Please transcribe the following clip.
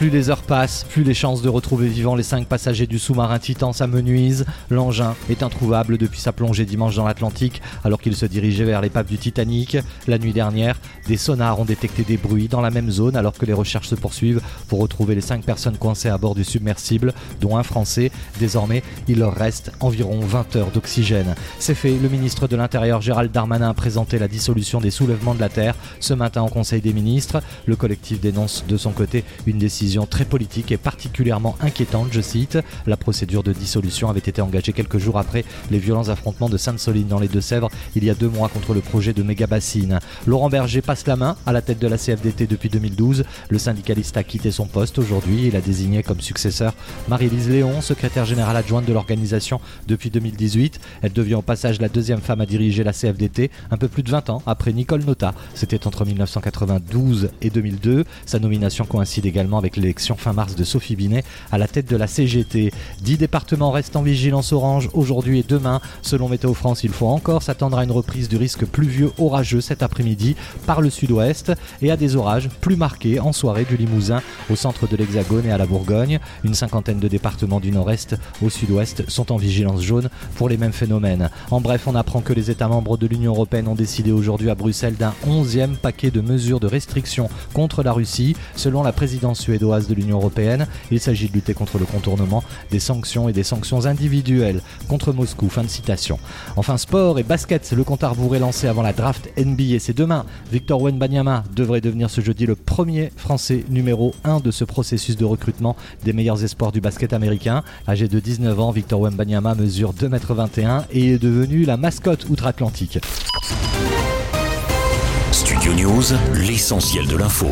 Plus les heures passent, plus les chances de retrouver vivants les cinq passagers du sous-marin Titan s'amenuisent. L'engin est introuvable depuis sa plongée dimanche dans l'Atlantique alors qu'il se dirigeait vers l'épave du Titanic. La nuit dernière, des sonars ont détecté des bruits dans la même zone alors que les recherches se poursuivent pour retrouver les cinq personnes coincées à bord du submersible, dont un Français. Désormais, il leur reste environ 20 heures d'oxygène. C'est fait, le ministre de l'Intérieur Gérald Darmanin a présenté la dissolution des soulèvements de la Terre ce matin en Conseil des ministres. Le collectif dénonce de son côté une décision très politique et particulièrement inquiétante, je cite. La procédure de dissolution avait été engagée quelques jours après les violents affrontements de Sainte-Soline dans les Deux-Sèvres il y a deux mois contre le projet de méga bassine. Laurent Berger passe la main à la tête de la CFDT depuis 2012. Le syndicaliste a quitté son poste aujourd'hui. Il a désigné comme successeur Marie-Lise Léon, secrétaire générale adjointe de l'organisation depuis 2018. Elle devient au passage la deuxième femme à diriger la CFDT, un peu plus de 20 ans après Nicole Nota. C'était entre 1992 et 2002. Sa nomination coïncide également avec l'élection fin mars de Sophie Binet à la tête de la CGT. Dix départements restent en vigilance orange aujourd'hui et demain. Selon Météo France, il faut encore s'attendre à une reprise du risque pluvieux orageux cet après-midi par le sud-ouest et à des orages plus marqués en soirée du Limousin au centre de l'Hexagone et à la Bourgogne. Une cinquantaine de départements du nord-est au sud-ouest sont en vigilance jaune pour les mêmes phénomènes. En bref, on apprend que les États membres de l'Union européenne ont décidé aujourd'hui à Bruxelles d'un onzième paquet de mesures de restriction contre la Russie. Selon la présidence suédoise, de l'Union européenne. Il s'agit de lutter contre le contournement des sanctions et des sanctions individuelles contre Moscou. Fin de citation. Enfin, sport et basket, le compte à rebours est lancé avant la draft NBA. C'est demain. Victor Wenbanyama devrait devenir ce jeudi le premier Français numéro 1 de ce processus de recrutement des meilleurs espoirs du basket américain. Âgé de 19 ans, Victor Wenbanyama mesure 2m21 et est devenu la mascotte outre-Atlantique. Studio News, l'essentiel de l'info.